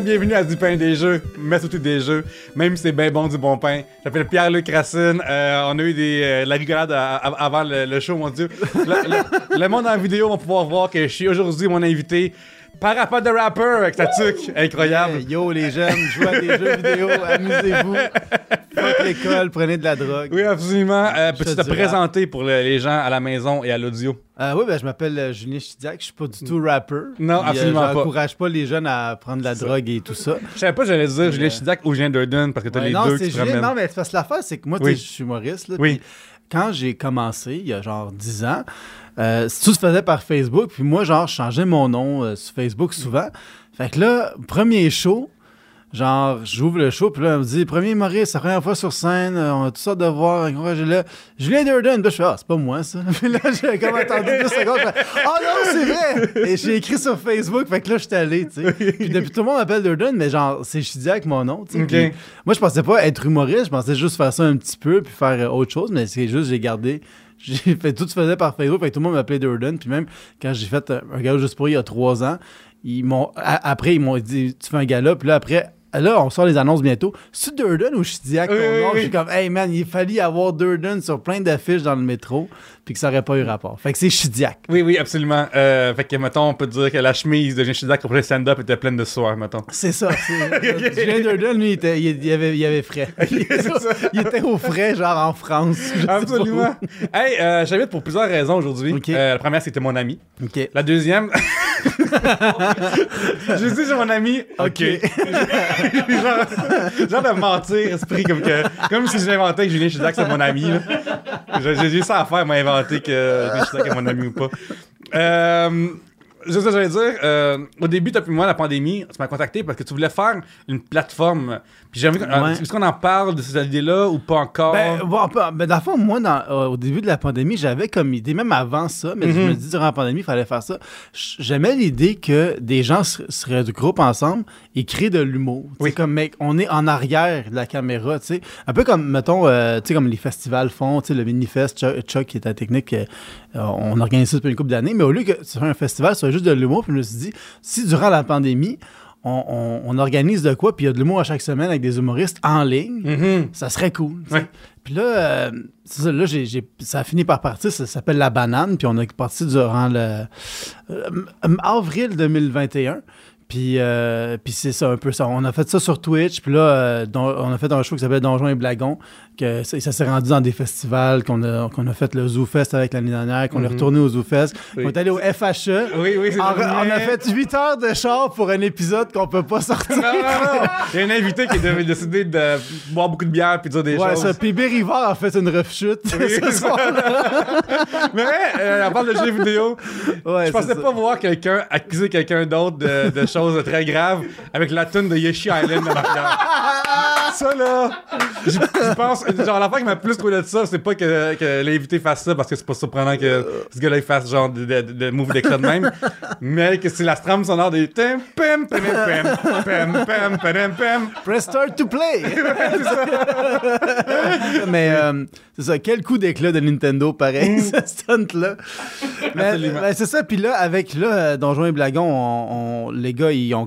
Bienvenue à Du pain des jeux, mais surtout des jeux, même si c'est bien bon du bon pain. J'appelle Pierre-Luc Racine. Euh, on a eu des, euh, la rigolade avant le, show, mon Dieu. Le, le- le monde en vidéo va pouvoir voir que je suis aujourd'hui mon invité. Parapet de rapper avec sa tuque. Incroyable. Yo les jeunes, jouez à des jeux vidéo, amusez-vous. Faites l'école, prenez de la drogue. Oui, absolument. Euh, Je Peux-tu te présenter pour le- les gens à la maison et à l'audio? Euh, oui, ben, je m'appelle euh, Julien Chidiac, je suis pas du tout rapper. Non, Puis, euh, absolument pas. J'encourage pas les jeunes à prendre de la drogue et tout ça. Je savais pas j'allais dire Julien Chidac ou Julien Durden parce que t'as Ouais, les non, deux c'est qui se ramènent. Non, mais parce que l'affaire, c'est que moi, Oui. tu je suis humoriste. Là, Oui. quand j'ai commencé, il y a genre 10 ans, euh, tout se faisait par Facebook. Puis moi, genre, je changeais mon nom euh, sur Facebook souvent. Fait que là, premier show, genre, j'ouvre le show, puis là, on me dit, premier Maurice, la première fois sur scène, euh, on a toutes sortes de voir. là, Julien Durden. Là, je fais, ah, c'est pas moi, ça. Puis là, j'ai comme attendu deux secondes. je fais, Ah non, c'est vrai! Et j'ai écrit sur Facebook, fait que là, je suis allé, tu sais. Puis depuis, tout le monde m'appelle Durden, mais genre, c'est Chidiac mon nom, tu sais. Moi, je pensais pas être humoriste, je pensais juste faire ça un petit peu, puis faire euh, autre chose, mais c'est juste, j'ai gardé. J'ai fait tout se faisait par Facebook, que tout le monde m'appelait Durden. Puis même quand j'ai fait euh, un gala juste pour il y a trois ans, ils m'ont après ils m'ont dit tu fais un gala, puis là après là on sort les annonces bientôt. C'est Durden ou Chidiac Oui, ton oui, nom? oui. Je suis comme hey man, il fallait avoir Durden sur plein d'affiches dans le métro, puis que ça aurait pas eu rapport. Fait que c'est Chidiac. Oui, oui, absolument. Euh, fait que, mettons, on peut dire que la chemise de Julien Chidac pour le stand-up était pleine de soie, mettons. C'est ça. Julien Durden, lui, il, était, il, avait, il avait frais. Il était, il était au frais, genre en France. Absolument. hey, euh, j'invite pour plusieurs raisons aujourd'hui. Ok. Euh, la première, c'était mon ami. où. OK. La deuxième, je dis c'est mon ami. Ok. genre, genre de mentir, esprit, comme que, comme si j'inventais que Julien Chidac c'est mon ami. J'ai ça à faire, m'inventer que Julien Chidac est mon ami ou pas. Euh, c'est ça que j'allais dire. Euh, au début, depuis moi, la pandémie, tu m'as contacté parce que tu voulais faire une plateforme. Puis j'ai envie. qu'on- Ouais. Est-ce qu'on en parle de cette idée-là ou pas encore? Ben, bon, ben, dans le fond, moi, dans- euh, au début de la pandémie, j'avais comme idée, même avant ça, mais je me dis durant la pandémie, il fallait faire ça. J'aimais l'idée que des gens se, se regroupent ensemble et créent de l'humour. Tu Oui. Comme, mec, on est en arrière de la caméra, tu sais. Un peu comme, mettons, euh, tu sais, comme les festivals font, tu sais, le Minifest, Chuck, Chuck, qui est la technique, euh, on organise ça depuis une couple d'années, mais au lieu que ce soit un festival, soit juste de l'humour, puis je me suis dit, si durant la pandémie, on, on- on organise de quoi, puis il y a de l'humour à chaque semaine avec des humoristes en ligne, Mhm. ça serait cool. Ouais. Puis là, euh, ça, là ça a fini par partir. Ça s'appelle La Banane. Puis on est parti durant le euh, avril 2021. Puis, euh, puis c'est ça, un peu ça. On a fait ça sur Twitch. Puis là, euh, don- on a fait un show qui s'appelle Donjons et Blagons. Que ça, ça s'est rendu dans des festivals. Qu'on a, qu'on a fait le Zoo Fest avec l'année dernière. Qu'on est retourné au Zoo Fest. Oui. On est allé au FHE. Oui, oui, On, on a fait 8 heures de char pour un épisode qu'on peut pas sortir. Non, non, non. Il y a un invité qui a décidé de boire beaucoup de bière puis de dire des Ouais, choses. ça. Puis Bill Rivard a fait une rechute ce soir-là. Mais euh, on parle de jeux vidéo. Ouais, je pensais pas voir quelqu'un accuser quelqu'un d'autre de, de chose de très grave avec la tune de Yoshi Island en arrière. ça, là, je, pense, genre, l'affaire qui m'a plus trouvé de ça, c'est pas que, que l'invité fasse ça parce que c'est pas surprenant que ce gars-là, fasse genre de, de, de move d'éclat de même, mais que c'est la trame sonore des pam pam pam pam pam pam. Press start to play! mais, euh, c'est ça, quel coup d'éclat de Nintendo, pareil, ce stunt-là. Mais, c'est ça, puis là, avec là, euh, Donjons et Blagons, on, on- les gars, ils ont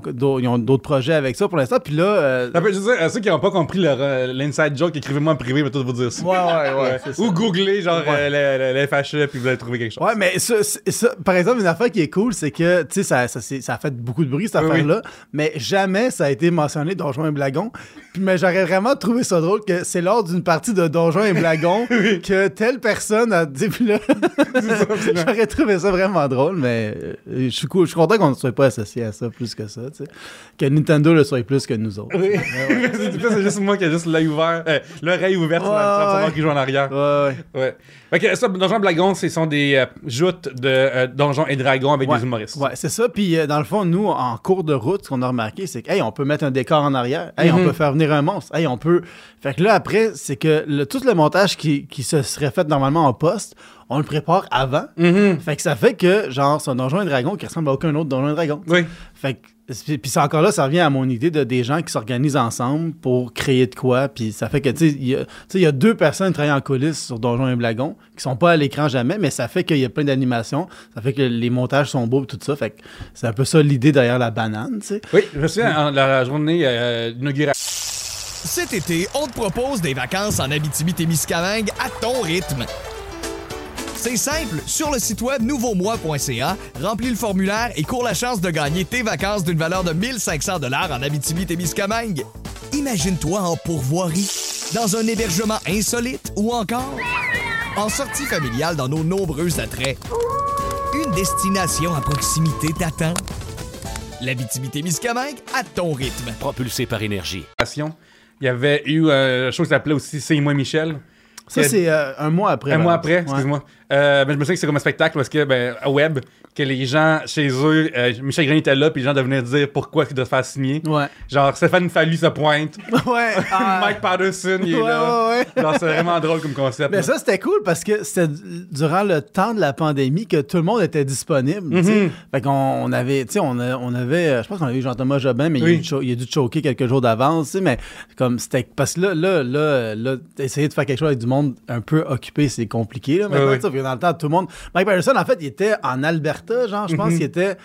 d'autres projets avec ça pour l'instant, puis là... euh, Ça peut, je veux dire, à ceux qui n'ont pas compris euh, l'inside joke, écrivez-moi en privé, je vais tout vous dire ça. Ouais, ouais, ouais. Ou googlez genre Ouais. euh, le, FHE puis vous allez trouver quelque chose. Ouais, mais ça, par exemple, une affaire qui est cool, c'est que, tu sais, ça, ça, c'est- ça a fait beaucoup de bruit, cette Oui, affaire-là, mais jamais ça a été mentionné Donjons et Blagons. Puis, mais j'aurais vraiment trouvé ça drôle que c'est lors d'une partie de Donjons et Blagons que telle personne a dit, puis là, j'aurais trouvé ça vraiment drôle, mais euh, je suis cool, je suis content qu'on ne soit pas associé à ça plus que ça, tu sais. Que Nintendo le soit plus que nous autres. Oui. c'est c'est juste moi qui ai juste l'œil ouvert, euh, l'oreille ouverte Ouais, savoir ouais. qui joue en arrière. Ouais. Fait que ça, Donjons Blagons, ce sont des euh, joutes de euh, Donjons et Dragons avec Ouais. des humoristes. Ouais, c'est ça. Puis euh, dans le fond, nous, en cours de route, ce qu'on a remarqué, c'est que, hey, on peut mettre un décor en arrière. Hey, on Mhm. peut faire venir un monstre. Hey, on peut. Fait que là, après, c'est que le- tout le montage qui, qui se serait fait normalement en poste, on le prépare avant. Mhm. Fait que ça fait que, genre, c'est un donjon et dragon qui ressemble à aucun autre donjon et dragon. Oui. Fait que. Puis puis c'est encore là, ça revient à mon idée de des gens qui s'organisent ensemble pour créer de quoi. Puis ça fait que, tu sais, il y, a- tu sais, il y a deux personnes qui travaillent en coulisses sur Donjon et Blagon qui sont pas à l'écran jamais, mais ça fait qu'il y a plein d'animations. Ça fait que les montages sont beaux et tout ça. Fait que c'est un peu ça l'idée derrière la banane, tu sais. Oui, je me souviens, en- la, journée euh, Cet été, on te propose des vacances en Abitibi-Témiscamingue à ton rythme. C'est simple, sur le site web nouveaumois.ca, remplis le formulaire et cours la chance de gagner tes vacances d'une valeur de 1500 dollars en Abitibi-Témiscamingue. Imagine-toi en pourvoirie, dans un hébergement insolite ou encore en sortie familiale dans nos nombreux attraits. Une destination à proximité t'attend. L'Abitibi-Témiscamingue à ton rythme. propulsé par énergie. il y avait eu euh, show qui s'appelait aussi C'est moi Michel. Ça, c'est euh, un mois après. Un mois après. Ouais. Euh, ben, je me souviens que c'est comme un spectacle parce que, ben, à web, que les gens chez eux, euh, Michel Green était là, puis les gens devenaient dire pourquoi il doit se faire signer. Ouais. Genre, Stéphane Fallu se pointe. ouais. ah, Mike Patterson, il est ouais, là. ouais. Genre, c'est vraiment drôle comme concept. Mais là. ça, c'était cool parce que c'était durant le temps de la pandémie que tout le monde était disponible. Mhm. Fait qu'on on avait, tu sais, on, on avait, euh, je pense qu'on avait eu Jean-Thomas Jobin, mais il, a dû il a dû choquer quelques jours d'avance, mais comme c'était, parce que là, là, là, là, essayer de faire quelque chose avec du monde un peu occupé, c'est compliqué, là, maintenant, Que dans le temps, tout le monde, Mike Patterson, en fait, il était en Alberta, genre, je pense. Qu'il était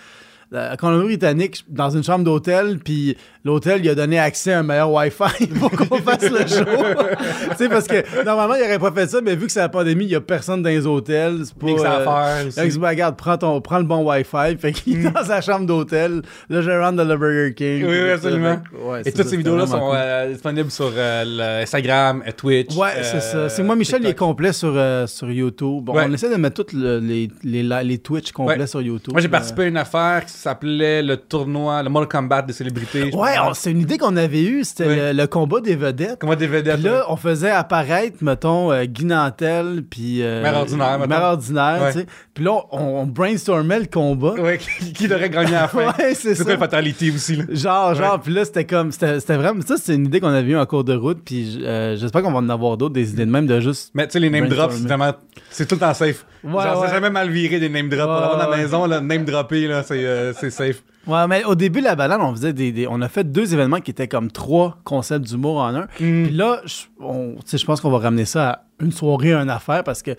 euh, à Colombie-Britannique, dans une chambre d'hôtel, puis l'hôtel lui a donné accès à un meilleur Wi-Fi pour qu'on fasse le show. tu sais, parce que normalement, il aurait pas fait ça, mais vu que c'est la pandémie, il y a personne dans les hôtels. C'est pas. Euh, faire là, regarde, prends, ton, prends le bon Wi-Fi. Fait qu'il est dans sa chambre d'hôtel, le gérant de la Burger King. Mm. Oui, absolument. Fait que, ouais, Et toutes ça, ces vidéos-là sont euh, disponibles sur euh, le Instagram, euh, Twitch. Ouais, euh, c'est ça. C'est moi, Michel, il est TikTok. complet sur, euh, sur YouTube. Bon, Ouais. On essaie de mettre tous le- les, les, Twitch complets Ouais. sur YouTube. Moi, j'ai Euh, participé à une affaire qui s'appelait le tournoi, le Mortal Kombat des célébrités. Ouais, c'est une idée qu'on avait eue. C'était le, le combat des vedettes. Comment des vedettes. Puis là, on faisait apparaître, mettons, euh, Guy Nantel, puis... euh, Mère ordinaire, mettons. Mère ordinaire, Ouais. tu sais. Puis là, on, on brainstormait le combat. Ouais, qui, qui devrait gagner à la fin. Ouais, c'est ça. Fatality aussi, là? Genre, genre, puis là, c'était comme... C'était c'était vraiment... Ça, c'est une idée qu'on avait eue en cours de route, puis euh, j'espère qu'on va en avoir d'autres, des idées de même de juste... Mais tu sais, les name drops, c'est vraiment. C'est tout le temps safe. Ouais, Genre, ouais. c'est jamais mal viré des name drops. Pour dans la maison, là, name dropper, là, c'est euh, c'est safe. Ouais, mais au début de la balade, on faisait des, des- On a fait deux événements qui étaient comme trois concepts d'humour en un. Mm. Puis là, je, on- je pense qu'on va ramener ça à une soirée, une affaire, parce que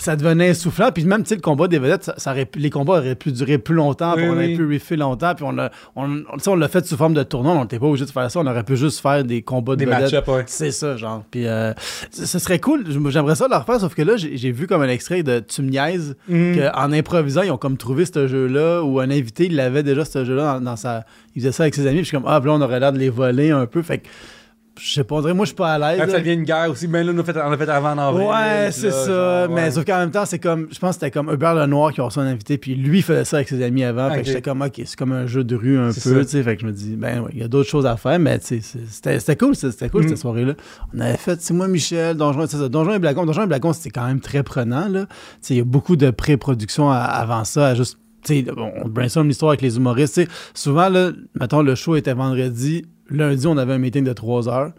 ça devenait essoufflant. Puis même, tu sais, le combat des vedettes, ça, ça aurait les combats auraient pu durer plus longtemps, puis Oui, on aurait oui. pu riffer longtemps, puis on l'a on, on- l'a fait sous forme de tournoi, on n'était pas obligé de faire ça, on aurait pu juste faire des combats de Des vedettes. ouais. C'est ça, genre. Puis euh, ce serait cool, j'aimerais ça le refaire, sauf que là, j'ai vu comme un extrait de Tu me niaises, Mm. qu'en improvisant, ils ont comme trouvé ce jeu-là, ou un invité, il avait déjà ce jeu-là dans, dans sa. Il faisait ça avec ses amis, puis je suis comme, ah, là, on aurait l'air de les voler un peu. Fait que, je sais pas, moi, je suis pas à l'aise. Quand ça devient une guerre aussi, ben là, fait, on a fait avant en avril. Ouais, c'est ça. genre, Mais sauf qu'en même temps, c'est comme. Je pense que c'était comme Hubert Lenoir qui a reçu un invité, puis lui faisait ça avec ses amis avant. Fait Ok. que j'étais comme, ok, c'est comme un jeu de rue un peu, tu sais. Fait que je me dis, ben ouais, il y a d'autres choses à faire, mais tu sais, c'est- c'était cool, c'était cool Mm. cette soirée-là. On avait fait, c'est moi, Michel, Donjon, ça, Donjon et Blagon. Donjon et Blagon, c'était quand même très prenant, là. Tu sais, il y a beaucoup de pré-production avant ça, à juste. Tu sais, on brainstorm l'histoire avec les humoristes. Souvent, là, mettons, le show était vendredi. Lundi, on avait un meeting de 3 heures.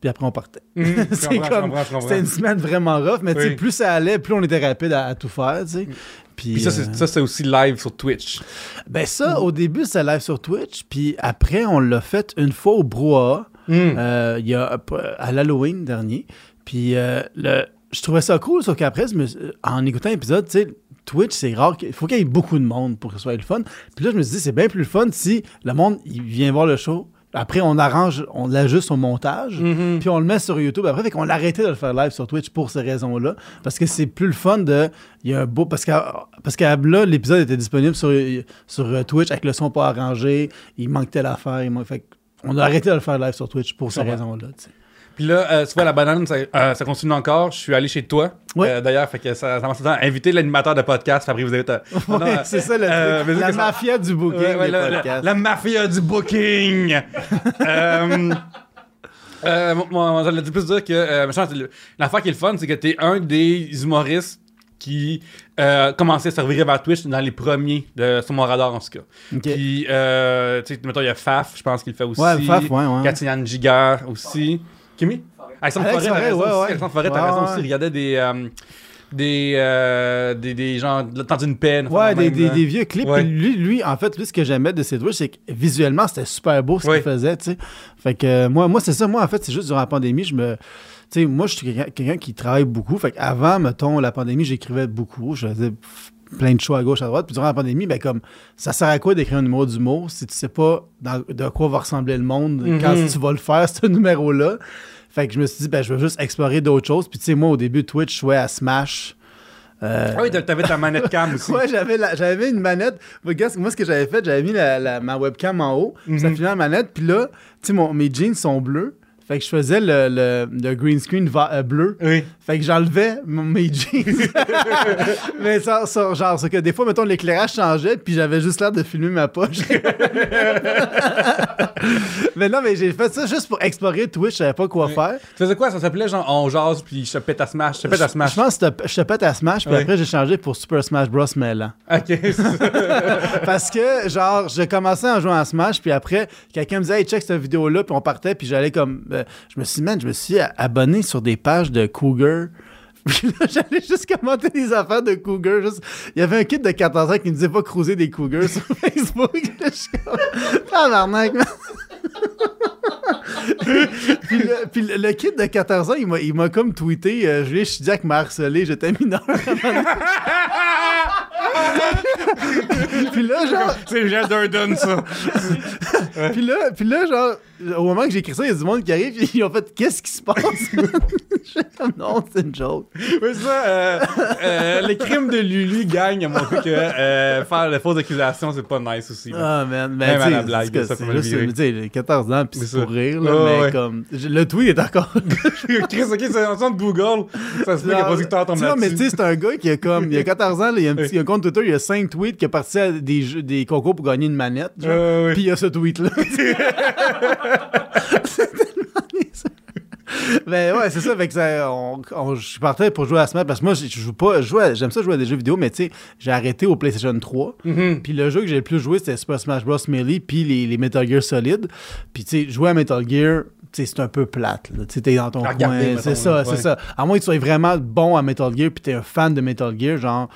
Puis après, on partait. Mm, je C'est comme-. C'était une semaine vraiment rough, mais Oui. plus ça allait, plus on était rapide à, à tout faire, sais. Puis, Puis ça, euh, c'est ça, c'est aussi live sur Twitch. ben ça, au début, c'était live sur Twitch, puis après, on l'a fait une fois au Brouhaha, euh, il y a, euh, à l'Halloween dernier. Puis euh, le, je trouvais ça cool, sauf qu'après, suis- en écoutant l'épisode, tu sais, Twitch, c'est rare. qu'il- Il faut qu'il y ait beaucoup de monde pour que ce soit le fun. Puis là, je me suis dit, c'est bien plus le fun si le monde il vient voir le show. Après, on arrange, on l'ajuste au montage, Mhm. puis on le met sur YouTube après. Fait qu'on a arrêté de le faire live sur Twitch pour ces raisons-là. Parce que c'est plus le fun de. Il y a un beau. Parce que parce qu'à là, l'épisode était disponible sur, sur euh, Twitch avec le son pas arrangé. Il manque telle affaire. il manque- fait on a arrêté de le faire live sur Twitch pour ces raisons-là. Puis là, euh, tu vois, la banane, ça, euh, ça continue encore. Je suis allé chez toi. Ouais. Euh, D'ailleurs, fait que ça, ça m'a tout le temps invité l'animateur de podcast. Après, vous Ouais, euh, c'est ça le truc. La ça- mafia du booking Ouais, ouais, des la, la- podcasts. la mafia du booking. Moi, j'allais plus dire que l'affaire qui est le fun, c'est que t'es un des humoristes qui euh, commençait à servir vers Twitch dans les premiers de, sur mon radar en tout cas. Puis, euh, tu sais, mettons, il y a Faf, je pense qu'il le fait aussi. Ouais, Faf, ouais, ouais. Giger aussi. Kimi? Alexandre Alex Forêt, t'as Forêt, raison ouais, aussi. ouais. Alexandre Forêt, t'as Ouais, raison ouais. aussi. Il regardait des. euh, des, euh, des, des gens, temps d'une peine. Ouais, des, des, des vieux clips. Ouais. Puis lui, lui, en fait, lui, ce que j'aimais de ses Twitch, c'est que visuellement, c'était super beau ce Ouais. qu'il faisait, tu sais. Fait que euh, moi, moi c'est ça. Moi, en fait, c'est juste durant la pandémie, je me. Tu sais, moi, je suis quelqu'un qui travaille beaucoup. Fait qu'avant, mettons, la pandémie, j'écrivais beaucoup. Je faisais plein de shows à gauche, à droite. Puis durant la pandémie, ben comme, ça sert à quoi d'écrire un numéro d'humour si tu sais pas dans- de quoi va ressembler le monde quand Mhm. tu vas le faire, ce numéro-là? Fait que je me suis dit, ben, je vais juste explorer d'autres choses. Puis tu sais, moi, au début, Twitch, je jouais à Smash. Euh, Ah oui, t'a- t'avais ta manette cam aussi. Ouais, j'avais, une manette. Regarde, moi, ce que j'avais fait, j'avais mis la, la- ma webcam en haut, puis ça Mhm. filmait la manette, puis là, tu sais, mes jeans sont bleus. Fait que je faisais le, le- le green screen va- euh, bleu. Oui. Fait que j'enlevais mes jeans. mais ça, ça- genre, c'est que des fois, mettons, l'éclairage changeait, puis j'avais juste l'air de filmer ma poche. mais non, mais j'ai fait ça juste pour explorer Twitch, je savais pas quoi Oui. faire. Tu faisais quoi? Ça s'appelait genre on jase puis je te pète à Smash. Je te pète à Smash. Je pense que je te pète à Smash, puis Oui. après, j'ai changé pour Super Smash Bros. Mêlant. Ok. Parce que, genre, je commençais en jouant à Smash, puis après, quelqu'un me disait, hey, check cette vidéo-là, puis on partait, puis j'allais comme. Je me suis man, je me suis abonné sur des pages de Cougar. J'allais juste commenter des affaires de Cougar. juste- Il y avait un kid de 14 ans qui me disait pas cruiser des Cougars sur Facebook. Tabarnak, man. puis le, puis le- le kid de 14 ans, il m'a, il m'a comme tweeté euh, Julien Chidiac m'a harcelé, j'étais mineur. puis là, genre, C'est Jean Durden, ça. puis là, puis là, genre, au moment que j'ai écrit ça, il y a du monde qui arrive, puis ils ont fait Qu'est-ce qui se passe? Comme non, c'est une joke. Oui, c'est ça. Euh, euh, les crimes de Lulu gagnent à montrer que euh, faire les fausses accusations, c'est pas nice aussi. Ah, man. Même Ben, à tu la blague, que ça peut virer. tu sais, j'ai 14 ans, puis C'est pour rire, là, Ouais, mais ouais. comme. Le tweet est encore. Chris, ok, c'est un son de Google. Ça se peut que le producteur tombe Tu vois, mais tu là-dessus. sais, c'est un gars qui a comme. Il a 14 ans, là, il a un petit un compte Twitter, il a 5 tweets, qui a parti à des, jeux- des concours pour gagner une manette. genre. Ouais, ouais. Puis il y a ce c'est tellement. Mais ouais, c'est ça. Fait que ça, on, on- je partais pour jouer à Smash parce que moi, je joue pas. J'aime ça jouer à des jeux vidéo, mais tu sais, j'ai arrêté au PlayStation 3. Mhm. Puis le jeu que j'ai le plus joué, c'était Super Smash Bros. Melee, puis les, les Metal Gear Solid. Puis tu sais, jouer à Metal Gear, c'est un peu plate. Tu sais, t'es dans ton coin. C'est ça, c'est ça. À moins que tu sois vraiment bon à Metal Gear, puis t'es un fan de Metal Gear, genre.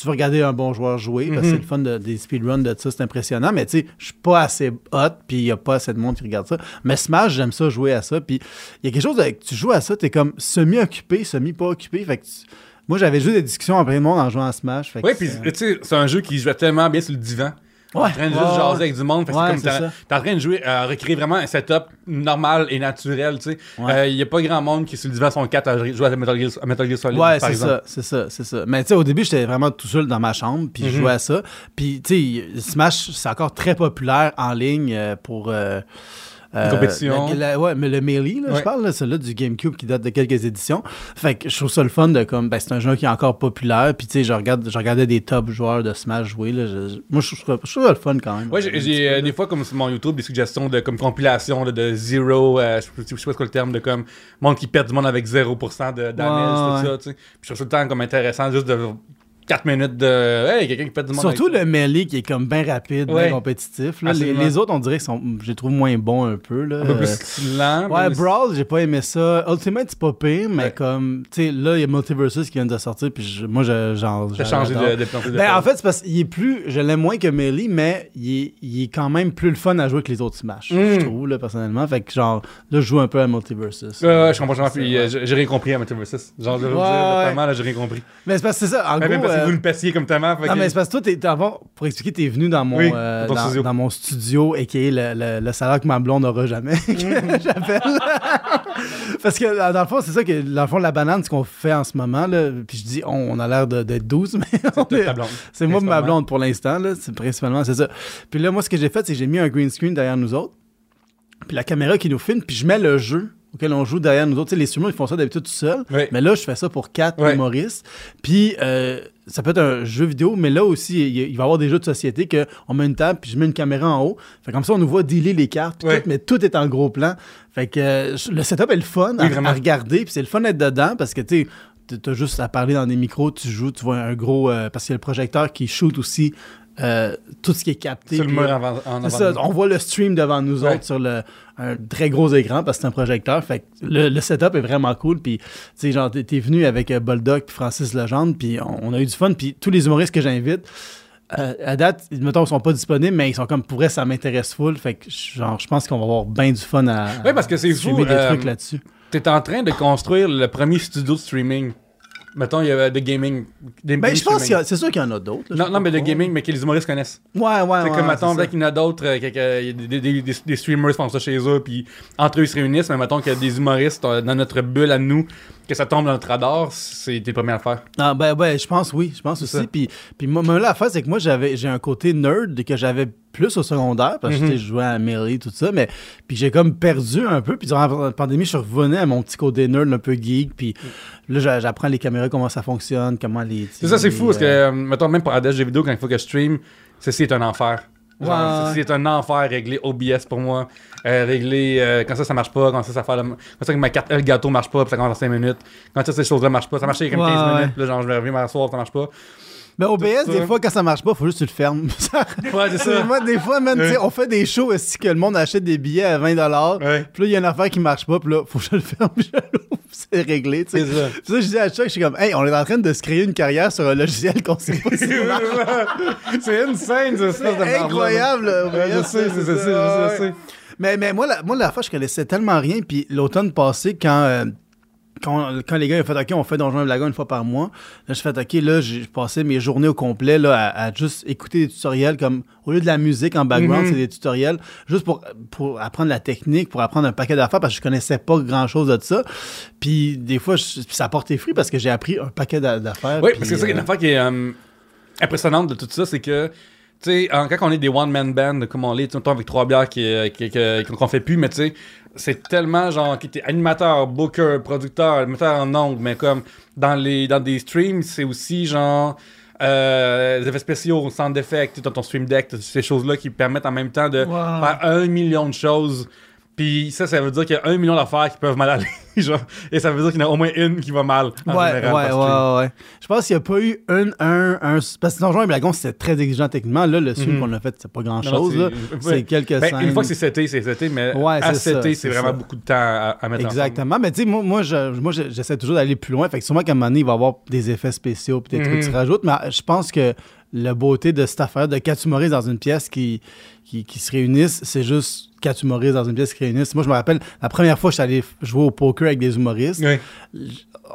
Tu veux regarder un bon joueur jouer, parce que Mhm. c'est le fun de- des speedruns de ça, c'est impressionnant. Mais tu sais, je suis pas assez hot, puis il y a pas assez de monde qui regarde ça. Mais Smash, j'aime ça jouer à ça. Puis il y a quelque chose avec tu joues à ça, t'es comme semi-occupé, semi-pas occupé. Fait que tu- moi, j'avais juste des discussions avec le monde en jouant à Smash. Fait Oui, puis tu sais, c'est un jeu qui jouait tellement bien sur le divan. Ouais, en train de juste ouais, jaser avec du monde. Fait que Ouais, c'est comme t'es en train de jouer, à recréer vraiment un setup normal et naturel, tu sais. Ouais. Il y a pas grand monde qui sur le divan sont quatre à jouer à Metal Gear, à Metal Gear Solid, Ouais, c'est ça, c'est ça, c'est ça. Mais tu sais, au début, j'étais vraiment tout seul dans ma chambre, puis je Mhm. jouais à ça. Puis tu sais, Smash, c'est encore très populaire en ligne euh, pour. euh, euh, compétition. la- la- ouais, mais le Melee, là, Ouais. je parle, là, celui-là du GameCube qui date de quelques éditions. Fait que je trouve ça le fun de comme, ben, c'est un jeu qui est encore populaire. Puis tu sais, je, regarde, je regardais des top joueurs de Smash jouer. Là, je- je- moi, je trouve, ça- je trouve ça le fun quand même. Ouais, j'ai- euh, des fois, comme sur mon YouTube, des suggestions de comme compilation là, de zero, euh, je sais je sais pas ce que le terme, de comme monde qui perd du monde avec 0% de damage, Ouais, tout ça, tu sais. Puis je trouve ça le temps comme intéressant, juste de 4 minutes de. Hey, quelqu'un qui perd du monde. Surtout avec le melee qui est comme bien rapide, Ouais. bien compétitif. là. Les, autres, on dirait sont, je les trouve moins bons un peu. Là. un peu plus lent. Ouais, Brawl, j'ai pas aimé ça. Ultimate, c'est pas pire, mais Ouais. comme, tu sais, là, il y a Multiversus qui vient de sortir, puis je- moi, je, genre. T'as changé de, de de Ben, en fait, c'est parce qu'il est plus. Je l'aime moins que Melee, mais il est, il est quand même plus le fun à jouer que les autres Smash, Mm. je trouve, là, personnellement. Fait que, genre, là, je joue un peu à Multiversus. Ouais, ouais, je comprends, Puis euh, j'ai rien compris à Multiversus. Genre, là, j'ai rien compris. Mais c'est parce que c'est ça. En gros. Que euh, vous me passiez comme tellement. Non, que- mais c'est parce que toi, t'es, avant- pour expliquer, t'es venu dans mon, Oui, euh, dans mon studio, et qui est le, le, le salaire que ma blonde n'aura jamais, que j'appelle. parce que, dans le fond, c'est ça que, dans le fond, la banane, ce qu'on fait en ce moment, là, puis je dis, on, on a l'air de- d'être 12, mais C'est moi ma blonde pour l'instant, là, c'est principalement, c'est ça. Puis là, moi, ce que j'ai fait, c'est que j'ai mis un green screen derrière nous autres, puis la caméra qui nous filme, puis je mets le jeu auquel on joue derrière nous autres. Tu sais, les streamers, ils font ça d'habitude tout. Ouais. Mais là, je fais ça pour quatre Ouais. humoristes. Puis, euh, ça peut être un jeu vidéo, mais là aussi, il, va y avoir des jeux de société que on met une table, puis je mets une caméra en haut. Fait comme ça, on nous voit dealer les cartes, puis tout, mais tout est en gros plan. Fait que euh, le setup est le fun à, Oui, regarder, puis c'est le fun d'être dedans parce que, tu sais, t'as juste à parler dans des micros, tu joues, tu vois un gros... euh, parce qu'il y a le projecteur qui shoot aussi euh, tout ce qui est capté. Sur le mur avant, en avant. ça, on voit le stream devant nous Ouais. autres sur le, un très gros écran parce que c'est un projecteur. Fait que le, le setup est vraiment cool. Puis, tu sais, genre, t'es venu avec euh, puis Francis Legendre, puis on, on a eu du fun. Puis tous les humoristes que j'invite, euh, à date, mettons, ils sont pas disponibles, mais ils sont comme pour vrai, ça m'intéresse full. Fait que, genre, je pense qu'on va avoir bien du fun à. Ouais, parce que c'est fou, des euh, trucs là-dessus. T'es en train de construire le premier studio de streaming. Mettons, il y a de gaming. Des Ben, des je pense a- c'est sûr qu'il y en a d'autres. Non, mais de gaming, mais que les humoristes connaissent. Ouais, ouais, C'est ouais. comme, mettons, peut-être qu'il y en a d'autres, euh, que- que- des, des- des- des streamers qui font ça chez eux, puis entre eux, ils se réunissent, mais mettons qu'il y a des humoristes euh, dans notre bulle à nous, que ça tombe dans notre radar, c'est t'es le le faire. Ah, ben, ben, je pense oui, je pense C'est aussi. Puis, puis moi, là, l'affaire, c'est que moi, j'avais, j'ai un côté nerd que j'avais plus au secondaire, parce que tu sais, je jouais à Melee, tout ça, mais puis j'ai comme perdu un peu. Puis durant la pandémie, je suis revenu à mon petit côté nerd un peu geek. Puis là, j'a- j'apprends les caméras, comment ça fonctionne, comment les. C'est ça, c'est fou, parce que, euh, mettons, même pour ADS jeux vidéo, quand il faut que je stream, ceci est un enfer. Genre, Ouais. ceci est un enfer, régler OBS pour moi, euh, régler euh, quand ça, ça marche pas, quand ça, ça fait le- quand ça, que ma carte le gâteau marche pas, puis ça commence en 5 minutes, quand ça, ces choses-là marchent pas, ça marchait il y a comme Ouais, 15 minutes, là, genre, je me reviens m'asseoir, ça marche pas. Ben, OBS, des fois, quand ça marche pas, faut juste que tu le fermes. Ouais, c'est ça. Moi, des fois, man, tu sais, Ouais. on fait des shows aussi que le monde achète des billets à 20$. Ouais. Puis là, il y a une affaire qui marche pas, puis là, faut que je le ferme, je l'ouvre, c'est réglé, tu sais. C'est ça. Puis ça, je dis à Chuck, je suis comme, hey, on est en train de se créer une carrière sur un logiciel qu'on sait pas si c'est insane, ça, C'est incroyable, là. Je sais, ça, je sais. Mais, mais moi, la, moi, la fois, je connaissais tellement rien. Puis l'automne passé, quand, euh, quand, quand les gars ont fait OK, on fait Donjon et une fois par mois, là, je fais OK, là, j'ai passé mes journées au complet là, à, à juste écouter des tutoriels. comme Au lieu de la musique en background, Mhm. c'est des tutoriels juste pour, pour apprendre la technique, pour apprendre un paquet d'affaires parce que je connaissais pas grand chose de ça. Puis des fois, je- ça a porté fruit parce que j'ai appris un paquet d'a- d'affaires. Oui, parce que c'est ça, a une euh, affaire qui est euh, impressionnante de tout ça, c'est que, tu sais, quand on est des one-man band, comme on l'est, tu sais, mettons, avec trois bières qui, euh, qui- qui- qu'on fait plus, mais tu sais, c'est tellement genre, qui était animateur, booker, producteur, animateur en ondes, mais comme dans, les, dans des streams, c'est aussi genre. Euh, les effets spéciaux, sound d'effects, tu as ton stream deck, ces choses-là qui permettent en même temps de Wow. faire un million de choses. Puis ça, ça veut dire qu'il y a un million d'affaires qui peuvent mal aller. genre, et ça veut dire qu'il y en a au moins une qui va mal. en Ouais, général, ouais, ouais, ouais. Je pense qu'il n'y a pas eu un, un, un. Parce que Donjon et Dragon, c'était très exigeant techniquement. Là, le stream Mhm. qu'on a fait, c'est pas grand non, chose. c'est- quelques Ben, scènes. une fois que c'est seté, c'est seté, mais Ouais, à seté, c'est vraiment ça. beaucoup de temps à, à mettre Exactement. Mais tu sais, moi, moi, je- moi, je- j'essaie toujours d'aller plus loin. Fait que sûrement qu'à un moment donné, il va y avoir des effets spéciaux puis des trucs Mhm. qui se rajoutent. Mais je pense que la beauté de cette affaire de quatre humoristes dans une pièce qui, qui, qui se réunissent, c'est juste quatre humoristes dans une pièce qui se réunissent. Moi, je me rappelle, la première fois que je suis allé jouer au poker avec des humoristes,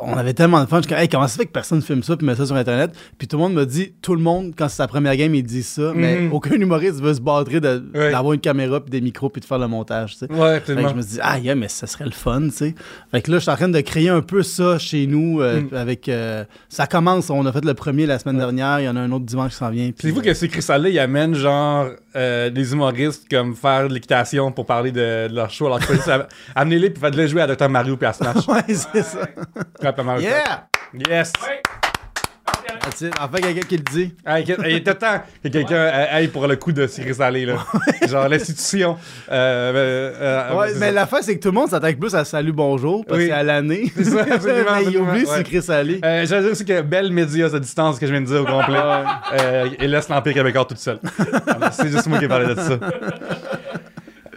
on avait tellement de fun. Je comme, hey, comment ça fait que personne filme ça puis met ça sur Internet? Puis tout le monde me dit, tout le monde, quand c'est sa première game, il dit ça, mais Mhm. aucun humoriste veut se battre d'avoir une caméra puis des micros puis de faire le montage, tu sais. Ouais, ouais Fait que je me dis, ah, yeah, mais ça serait le fun, tu sais. Fait que là, je suis en train de créer un peu ça chez nous. euh, Mm. avec euh, Ça commence, on a fait le premier la semaine dernière, il y en a un autre dimanche qui s'en vient. C'est vous euh, que ces Chris-là, ils amènent genre euh, des humoristes comme faire de l'équitation pour parler de, de leur show. Alors, que amenez-les puis faites-les jouer à Dr. Mario puis à Smash. Ouais, c'est ça. Dr. Mario Kart. Yeah! Yes! Enfin, quelqu'un qui le dit. Il était temps que quelqu'un aille pour le coup de Cyril Salé, là. Genre l'institution. Euh, euh, euh, Ouais, mais ça. la fin, c'est que tout le monde s'attaque plus à Salut Bonjour, parce Oui. que c'est à l'année. C'est ça, mais il oublie ouais. Ali. Euh, J'allais dire aussi que belle média cette distance que je viens de dire au complet. Et laisse l'Empire québécois toute seule. C'est juste moi qui ai parlé de ça.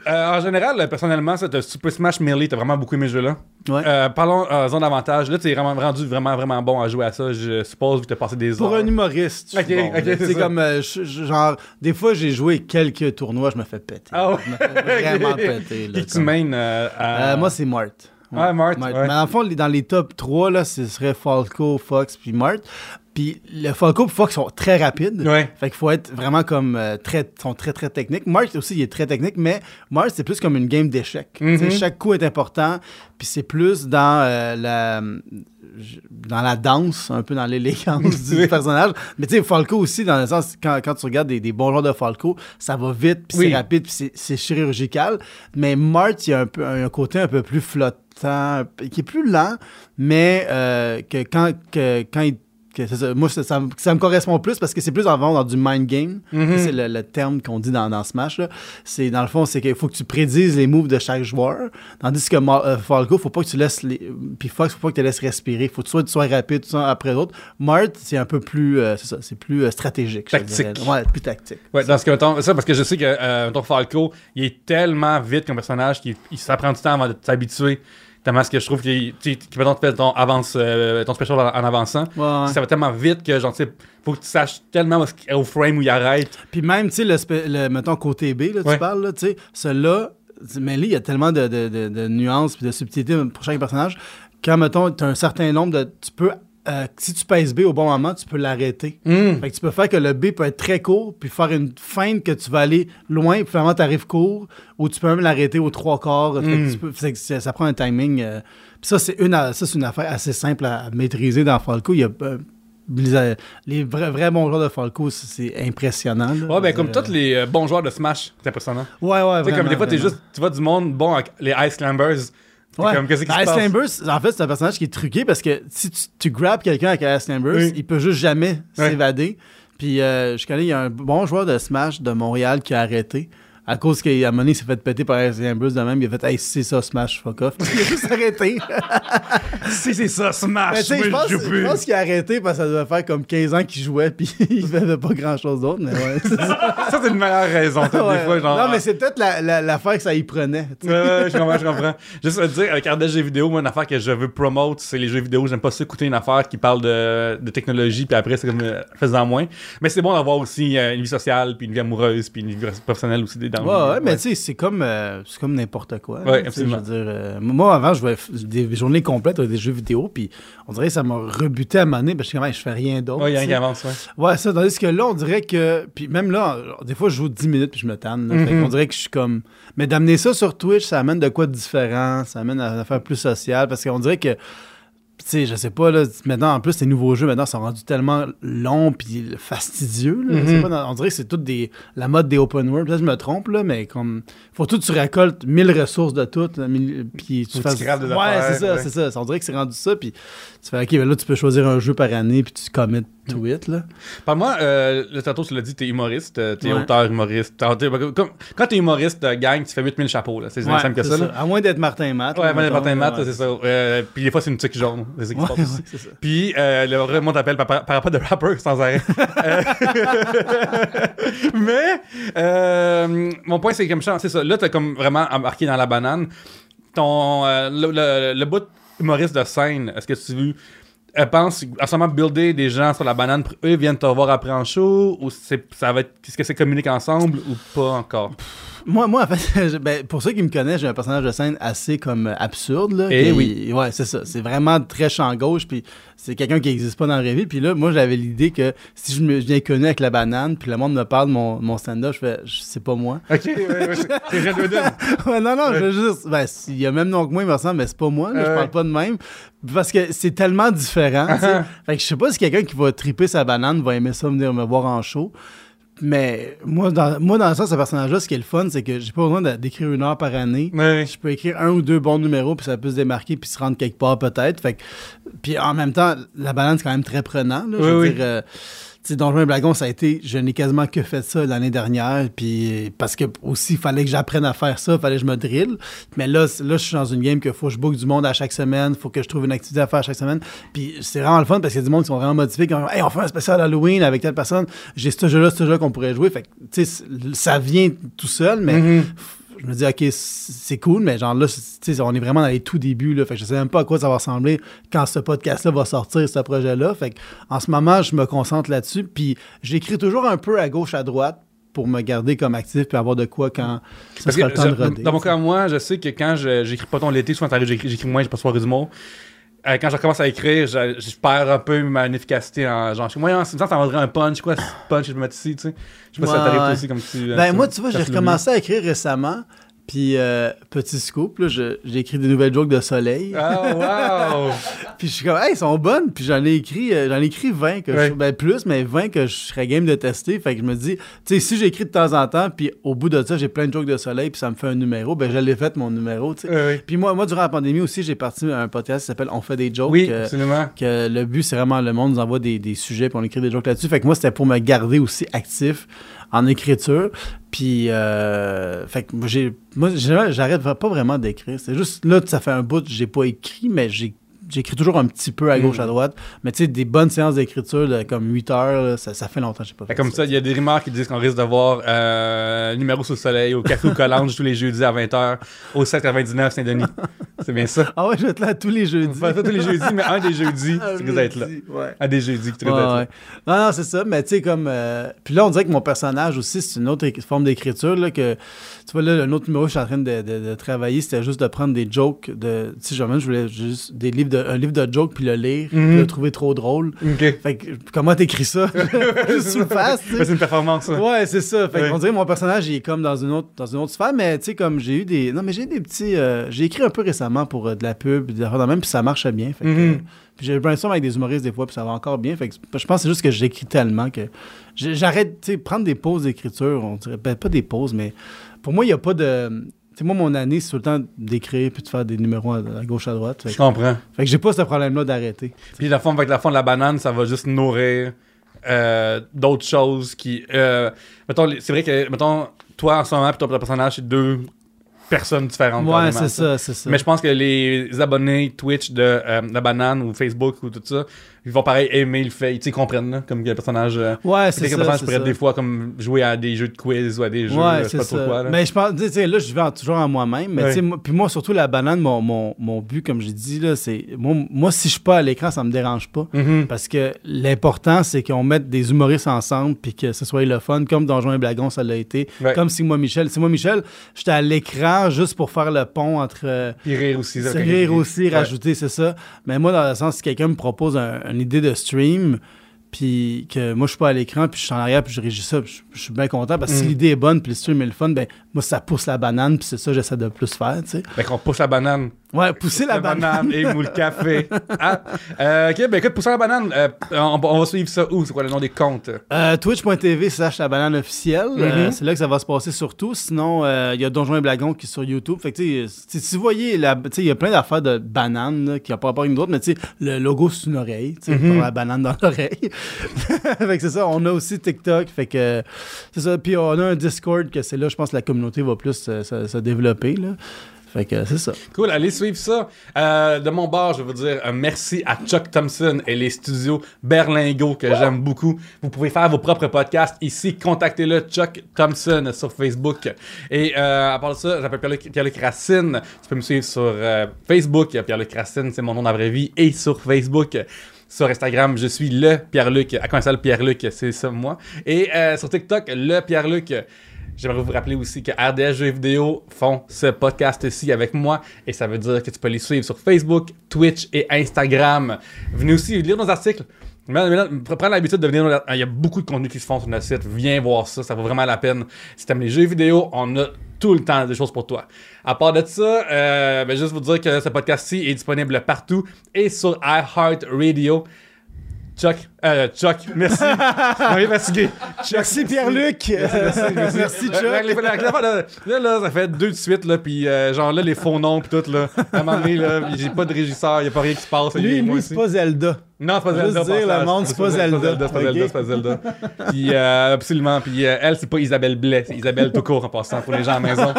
Euh, en général, personnellement, cette Super Smash Melee, t'as vraiment beaucoup aimé ce jeu-là. Ouais. Euh, parlons euh, zone d'avantage. Là, t'es vraiment rendu vraiment, vraiment bon à jouer à ça. Je suppose que t'as passé des Pour heures. un humoriste. Ok, bon, ok, c'est ça. comme, euh, je- genre, des fois, j'ai joué quelques tournois, je me fais péter. Ah ouais? Je me fais vraiment péter. là, Qui tu euh, à... Moi, c'est Mart. Ouais, Mart, ouais. Mais en fond, dans les top 3, là, ce serait Falco, Fox, puis Mart. Puis le Falco et Fox sont très rapides. Ouais. Fait qu'il faut être vraiment comme euh, très, sont très très techniques. Mart aussi, il est très technique, mais Mart, c'est plus comme une game d'échecs. Mhm. Sais, Chaque coup est important, puis c'est plus dans euh, la dans la danse, un peu dans l'élégance du personnage. Mais tu sais, Falco aussi, dans le sens, quand, quand tu regardes des, des bons joueurs de Falco, ça va vite, puis Oui. c'est rapide, puis c'est- chirurgical. Mais Mart, il y a un, peu, un côté un peu plus flott, temps, qui est plus lent, mais euh, que quand, que, quand il que c'est ça. Moi, ça, ça me- ça me correspond plus parce que c'est plus en dans du mind game. Mhm. C'est le, le terme qu'on dit dans, dans Smash. là. C'est dans le fond, c'est qu'il faut que tu prédises les moves de chaque joueur. Tandis que euh, Falco, faut pas que tu laisses les. Puis Fox, faut pas que tu laisses respirer. Faut que tu sois rapide, tout ça après l'autre. Mart, c'est un peu plus. euh, c'est ça, c'est plus euh, stratégique. je Tactique. Ouais, plus tactique. Ouais, dans ce que, mettons, ça, parce que je sais que, euh, mettons, Falco, il est tellement vite comme personnage qu'il il- ça prend du temps avant de s'habituer. Tellement ce que je trouve qu'il, mettons, tu fais ton, avance, euh, ton special en, en avançant. Ouais. Ça va tellement vite que, genre, tu sais, faut que tu saches tellement au frame où il arrête. Puis même, tu sais, le, mettons côté B, là, tu Ouais. parles, là, tu sais, celui-là, mais là, il y a tellement de, de, de, de nuances et de subtilités pour chaque personnage. Quand, mettons, tu as un certain nombre de. Tu peux. Euh, si tu pèses B au bon moment, tu peux l'arrêter. Hum. Fait que tu peux faire que le B peut être très court, puis faire une feinte que tu vas aller loin, puis finalement tu arrives court, ou tu peux même l'arrêter aux trois quarts. Mm. que ça, ça prend un timing. euh, puis ça, c'est une, ça, c'est une affaire assez simple à, à maîtriser dans Falco. Il y a, euh, les, les vrais, vrais bons joueurs de Falco, c'est- c'est impressionnant. là. Ouais, ben, comme Euh, tous les euh, bons joueurs de Smash, c'est impressionnant. Ouais, ouais, comme vraiment, des fois, juste, tu vois du monde bon avec les Ice Climbers. Ouais. comme, qu'est-ce qui se passe? Ice Climbers, en fait, c'est un personnage qui est truqué parce que si tu, tu grabs quelqu'un avec Ice Climbers, Oui. il peut juste jamais s'évader. Puis euh, je connais, il y a un bon joueur de Smash de Montréal qui a arrêté. À cause qu'à un moment donné, il s'est fait péter par Ice Climbers de même. Il a fait Hey, c'est ça, Smash, fuck off. il a juste arrêté. Si c'est ça, Ben, Smash, tu sais, je pense, je je joue plus. pense qu'il a arrêté parce que ça devait faire comme 15 ans qu'il jouait. Puis il faisait pas grand chose d'autre. Mais ouais. ça. Ça, c'est une meilleure raison, tu sais, Ouais. des fois, genre. non, mais c'est peut-être la- la- l'affaire que ça y prenait. je comprends, je comprends. Juste à dire, avec Ardèche jeux vidéo, moi, une affaire que je veux promote, c'est les jeux vidéo. J'aime pas ça écouter une affaire qui parle de, de technologie, puis après, c'est comme euh, faisant moins. Mais c'est bon d'avoir aussi euh, une vie sociale, puis une vie amoureuse, puis une vie professionnelle aussi Ouais, mais tu sais, c'est comme, euh, c'est comme n'importe quoi. Ouais, absolument. Je veux dire, euh, moi, avant, je jouais des journées complètes avec des jeux vidéo, puis on dirait que ça m'a rebuté à un moment donné, parce que je fais rien d'autre. Ouais, il y a sais. qui avance, ouais. Ouais, ça, tandis que là, on dirait que. Puis même là, des fois, je joue 10 minutes puis je me tanne. Mhm. qu'on dirait que je suis comme. Mais d'amener ça sur Twitch, ça amène de quoi de différent. Ça amène à une affaire plus sociale. Parce qu'on dirait que. Tu sais, je sais pas, là, maintenant, en plus, les nouveaux jeux, maintenant, sont rendus tellement longs puis fastidieux. là. Mhm. pas, dans- on dirait que c'est tout des, la mode des open world. Peut-être que je me trompe, là, mais comme. Faut tout, tu récoltes 1000 ressources de toutes, puis tu que fasses. tu ouais, c'est ça, ouais. c'est ça. On dirait que c'est rendu ça, puis tu fais, OK, ben là, tu peux choisir un jeu par année, puis tu commit to it, là. Par-moi, euh, le tantôt, tu l'as dit, t'es humoriste, euh, t'es Ouais. auteur humoriste. T'as- t'es- comme- quand t'es humoriste, euh, gang, tu fais 8000 chapeaux, là. C'est Ouais, simple que ça. À moins d'être Martin Matt. Ouais, là, mais mettons, Martin Matt, c'est ça. Euh, puis des fois, c'est une tique jaune. C'est ça qui se Ouais, passe ouais, aussi. c'est ça. Puis euh, le vrai monde t'appelle par, par, rapport de rapper sans arrêt. Euh, Mais euh, mon point, c'est comme ça, c'est ça. Là, t'as comme vraiment embarqué dans la banane. Ton, le, le, le bout humoriste de scène, est-ce que tu euh, penses à seulement builder des gens sur la banane pour eux viennent te voir après en show ou c'est, ça va être, est-ce que c'est communique ensemble ou pas encore? Moi, moi, en fait, ben, pour ceux qui me connaissent, j'ai un personnage de scène assez comme euh, absurde. Là, Eh qui- oui. Ouais, c'est ça. C'est vraiment très champ gauche. Puis c'est quelqu'un qui n'existe pas dans la vraie vie. Puis là, moi, j'avais l'idée que si je, me, je viens connu avec la banane, puis le monde me parle de mon, mon stand-up, je fais, c'est pas moi. Ok, ouais, ouais, c'est c'est Red Wooden. Ouais, non, non, Ouais. je veux juste. Ben, il y a même nom que moi, il me ressemble, mais c'est pas moi. là, je parle pas de même. Parce que c'est tellement différent. sais. fait que je sais pas si quelqu'un qui va triper sa banane va aimer ça venir me voir en show. Mais moi, dans, moi, dans le sens, ce personnage-là, ce qui est le fun, c'est que j'ai pas besoin d'écrire une heure par année. Je peux écrire un ou deux bons numéros, puis ça peut se démarquer, puis se rendre quelque part peut-être. Fait que- puis en même temps, la balance c'est quand même très prenant. là. je veux oui. dire, euh, sais, Donjons et Blagons, ça a été, je n'ai quasiment que fait ça l'année dernière, puis parce que aussi, il fallait que j'apprenne à faire ça, il fallait que je me drille. Mais là, là, je suis dans une game que faut que je book du monde à chaque semaine, faut que je trouve une activité à faire à chaque semaine. Puis c'est vraiment le fun parce qu'il y a du monde qui sont vraiment motivés, qui ont Hey, on fait un spécial Halloween avec telle personne, j'ai ce jeu-là, ce jeu-là qu'on pourrait jouer. Fait que, tu sais, ça vient tout seul, mais Mhm. Je me dis, OK, c'est cool, mais genre là, on est vraiment dans les tout débuts. Là, fait que je sais même pas à quoi ça va ressembler quand ce podcast-là va sortir, ce projet-là. Fait que en ce moment, je me concentre là-dessus. Puis j'écris toujours un peu à gauche, à droite pour me garder comme actif puis avoir de quoi quand ça Parce sera que le temps de je- roder. dans mon cas, moi, je sais que quand je- j'écris pas ton l'été, souvent j'écris, j'écris moins, j'ai pas soir d'humour. Euh, quand je recommence à écrire, je, je perds un peu ma efficacité en genre, moi, ça ça vendrait un punch, quoi, ce punch, je me mets ici, tu sais. Je sais pas si ça t'arrive ouais. aussi comme tu. Ben moi, tu vois, j'ai recommencé à écrire récemment. Puis, euh, petit scoop, là, j'ai écrit des nouvelles jokes de soleil. Ah, wow! Puis je suis comme, hey, elles sont bonnes. Puis j'en ai écrit, euh, j'en ai écrit 20, que Ouais. je, ben plus, mais 20 que je serais game de tester. Fait que je me dis, tu sais, si j'écris de temps en temps, puis au bout de ça, j'ai plein de jokes de soleil, puis ça me fait un numéro, ben je l'ai fait mon numéro, tu sais. Ouais, ouais. Puis moi, moi, durant la pandémie aussi, j'ai parti un podcast qui s'appelle On fait des jokes. Oui, absolument. que le but, c'est vraiment le monde nous envoie des, des sujets, puis on écrit des jokes là-dessus. Fait que moi, c'était pour me garder aussi actif en écriture. Puis, euh, fait que moi, j'arrête pas vraiment d'écrire. C'est juste là, ça fait un bout, j'ai pas écrit, mais j'ai J'écris toujours un petit peu à gauche, Mm. à droite. Mais tu sais, des bonnes séances d'écriture de comme 8 heures, là, ça, ça fait longtemps que j'ai pas fait Fait comme ça, il y a des rumeurs qui disent qu'on risque de voir euh, numéro sous le soleil au Café Collange tous les jeudis à 20h au 799 Saint-Denis. C'est bien ça. Ah ouais, je vais être là tous les jeudis. Pas tous les jeudis, mais un des jeudis, tu risques d'être là. Ouais. Un des jeudis que tu risques Ouais, d'être là. ouais. Non, non, c'est ça. Mais tu sais, comme. euh, Puis là, on dirait que mon personnage aussi, c'est une autre forme d'écriture. là, que Tu vois, là, un autre numéro que je suis en train de, de- de travailler, c'était juste de prendre des jokes. de Tu sais, je voulais juste des livres de, un livre de jokes, puis le lire, puis le trouver trop drôle. Fait que, comment t'écris ça? juste sous le face. Ouais, C'est une performance, ça. Ouais, c'est ça. Fait Ouais. qu'on dirait que mon personnage, il est comme dans une autre, dans une autre sphère, mais tu sais, comme j'ai eu des. Non, mais j'ai eu des petits. euh, J'ai écrit un peu récemment pour euh, de la pub, des affaires même, puis ça marche bien. Fait que, Mhm. euh, puis j'ai brainstorm avec des humoristes des fois, puis ça va encore bien. Fait que je pense que c'est juste que j'écris tellement que j'arrête, tu sais, prendre des pauses d'écriture, on dirait, ben, pas des pauses, mais pour moi, il n'y a pas de. Sais, moi, mon année, c'est tout le temps d'écrire puis de faire des numéros à, à gauche, à droite. Fait, Je comprends. fait que j'ai pas ce problème-là d'arrêter. Puis la forme avec la forme de la banane, ça va juste nourrir euh, d'autres choses qui. euh, mettons, c'est vrai que, mettons, toi en ce moment, puis ton personnage, c'est deux personnes différentes. Ouais, c'est ça, c'est ça. Mais je pense que les abonnés Twitch de euh, la banane ou Facebook ou tout ça, ils vont pareil aimer le fait. Ils comprennent, là, comme que le personnage. euh, Ouais, c'est ça. personnage pourrait des fois comme jouer à des jeux de quiz ou à des jeux, Ouais, je sais pas trop ça. quoi. Là. Mais je pense, tu sais, là, je vais en- toujours en moi-même. Mais moi- puis moi, surtout la banane, mon, mon, mon but, comme j'ai dit, là, c'est. Moi, moi, si je suis pas à l'écran, ça me dérange pas. Mhm. Parce que l'important, c'est qu'on mette des humoristes ensemble puis que ce soit le fun, comme Donjon et Blagon, ça l'a été. Ouais. Comme si moi, Michel. C'est moi, Michel, j'étais à l'écran juste pour faire le pont entre. Puis rire aussi. ça, rire aussi, rajouter, c'est ça. Mais moi, dans le sens, si quelqu'un me propose un- une idée de stream, puis que moi, je suis pas à l'écran, puis je suis en arrière, puis je régis ça, puis je, je suis bien content, parce que si Mm. l'idée est bonne, puis le stream est le fun, ben moi, ça pousse la banane, puis c'est ça que j'essaie de plus faire, tu sais. Fait qu'on pousse la banane. Ouais, pousser la, banane. et moule café. Ah. Euh, ok, ben écoute, pousser la banane, euh, on, on va suivre ça où? C'est quoi le nom des comptes? Euh, Twitch.tv slash la banane officielle. Euh, Mhm. c'est là que ça va se passer surtout. Sinon, euh, il y a Donjon et Blagon qui est sur YouTube. Fait que, si- vous voyez, il y a plein d'affaires de bananes là, qui n'ont pas rapport avec nous autres, mais tu sais, le logo, c'est une oreille. Tu sais, Mhm. la banane dans l'oreille. fait que c'est ça. On a aussi TikTok. Fait que, c'est ça. Puis on a un Discord que c'est là, je pense que la communauté va plus euh, se, se développer. Là. Fait c'est ça. Cool, allez suivre ça. Euh, de mon bord, je veux dire un merci à Chuck Thompson et les studios Berlingo que j'aime beaucoup. Vous pouvez faire vos propres podcasts ici. Contactez-le, Chuck Thompson, sur Facebook. Et euh, à part ça, j'appelle Pierre-Luc Pierre-Luc Racine. Tu peux me suivre sur euh, Facebook. Pierre-Luc Racine, c'est mon nom dans la vraie vie. Et sur Facebook. Sur Instagram, je suis le Pierre-Luc. À quoi ça, le Pierre-Luc, c'est ça, moi. Et euh, sur TikTok, le Pierre-Luc. J'aimerais vous rappeler aussi que RDS Jeux vidéo font ce podcast-ci avec moi et ça veut dire que tu peux les suivre sur Facebook, Twitch et Instagram. Venez aussi lire nos articles. Prends l'habitude de venir. Il y a beaucoup de contenu qui se font sur notre site. Viens voir ça, ça vaut vraiment la peine. Si t'aimes les jeux vidéo, on a tout le temps des choses pour toi. À part de ça, euh, ben, juste vous dire que ce podcast-ci est disponible partout et sur iHeartRadio. Chuck, euh, Chuck, merci. On est fatigué. Chuck, Merci Pierre-Luc. Merci, merci. Merci, la- Chuck. là, là, là, ça fait deux de suite, là, puis euh, genre là, les faux noms, puis tout, là. À un moment donné, là, j'ai pas de régisseur, y a pas rien qui se passe. Lui, lui c'est pas Zelda. Non, c'est pas Juste Zelda. dire, passage. le monde, c'est pas Zelda. C'est pas Zelda, c'est pas Zelda. Puis, euh, absolument. Puis, euh, elle, c'est pas Isabelle Blais, c'est Isabelle tout court en passant pour les gens à la maison.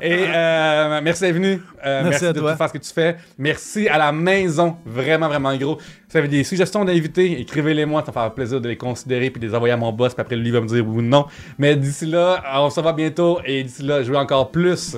Et euh, merci d'être venu. Euh, Merci merci à de toi. faire ce que tu fais. Merci à la maison. Vraiment, vraiment gros. Si vous avez des suggestions d'invités, écrivez-les moi. Ça me fera plaisir de les considérer puis de les envoyer à mon boss. Puis après, lui va me dire oui ou non. Mais d'ici là, on se revoit bientôt. Et d'ici là, je veux encore plus.